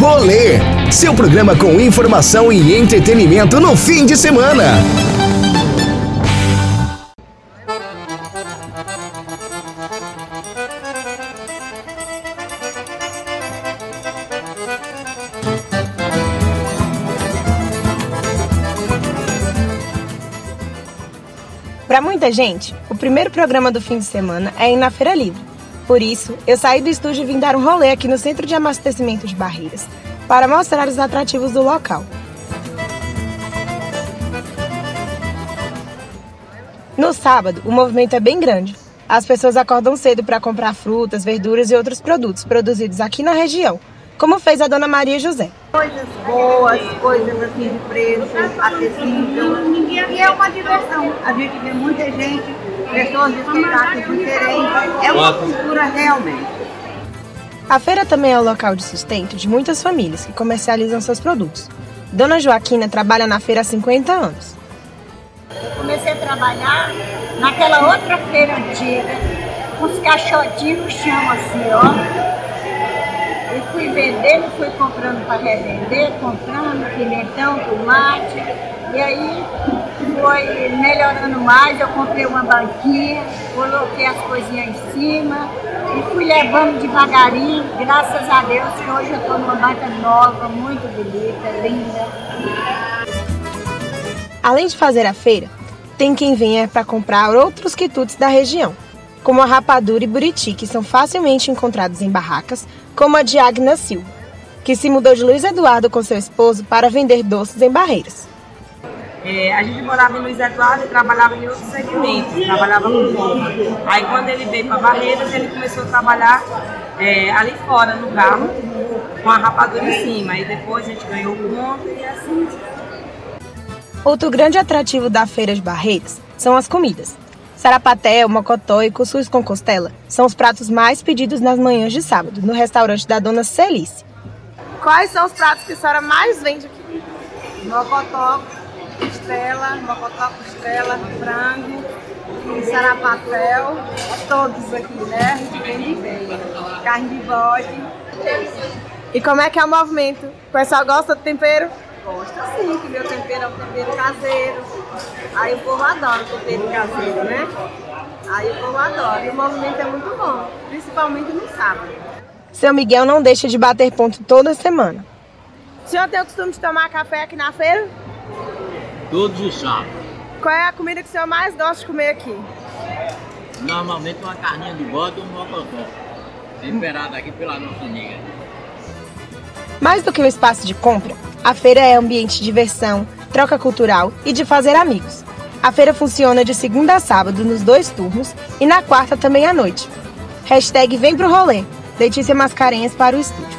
Rolê, seu programa com informação e entretenimento no fim de semana. Para muita gente, o primeiro programa do fim de semana é ir na Feira Livre. Por isso, eu saí do estúdio e vim dar um rolê aqui no Centro de Abastecimento de Barreiras, para mostrar os atrativos do local. No sábado, o movimento é bem grande. As pessoas acordam cedo para comprar frutas, verduras e outros produtos produzidos aqui na região, como fez a dona Maria José. Coisas boas, coisas assim de preço, acessível. Diversão. A gente vê muita gente, pessoas de espetáculos diferentes. É uma cultura realmente. A feira também é o local de sustento de muitas famílias que comercializam seus produtos. Dona Joaquina trabalha na feira há 50 anos. Eu comecei a trabalhar naquela outra feira antiga, com os caixotinhos no chão assim, ó. E fui vendendo, fui comprando para revender, comprando pimentão, tomate. E aí foi melhorando mais, eu comprei uma banquinha, coloquei as coisinhas em cima e fui levando devagarinho, graças a Deus que hoje eu estou numa banca nova, muito bonita, linda. Além de fazer a feira, tem quem venha para comprar outros quitutes da região, como a rapadura e buriti, que são facilmente encontrados em barracas, como a de Agna Silva, que se mudou de Luiz Eduardo com seu esposo para vender doces em Barreiras. É, a gente morava em Luiz Eduardo e trabalhava em outros segmentos, trabalhava com roupa. Aí quando ele veio para Barreiras, ele começou a trabalhar é, ali fora, no carro, com a rapadura em cima. Aí depois a gente ganhou o ponto e assim. Outro grande atrativo da Feira de Barreiras são as comidas. Sarapatel, mocotó e cuscuz com costela são os pratos mais pedidos nas manhãs de sábado, no restaurante da Dona Celice. Quais são os pratos que a senhora mais vende aqui? Mocotó, costela, mocotó, costela, frango, sarapatel, todos aqui, né? A gente vende bem. Carne de bode. E como é que é o movimento? O pessoal gosta do tempero? Gosta sim, que meu tempero é um tempero caseiro. Aí o povo adora o tempero caseiro, né? Aí o povo adora. E o movimento é muito bom, principalmente no sábado. Seu Miguel não deixa de bater ponto toda semana. O senhor tem o costume de tomar café aqui na feira? Todos os sábados. Qual é a comida que o senhor mais gosta de comer aqui? Normalmente uma carninha de bode ou um mocotó. Temperada aqui pela nossa nega. Mais do que um espaço de compra, a feira é ambiente de diversão, troca cultural e de fazer amigos. A feira funciona de segunda a sábado nos dois turnos e na quarta também à noite. Hashtag vem pro rolê. Letícia Mascarenhas para o estúdio.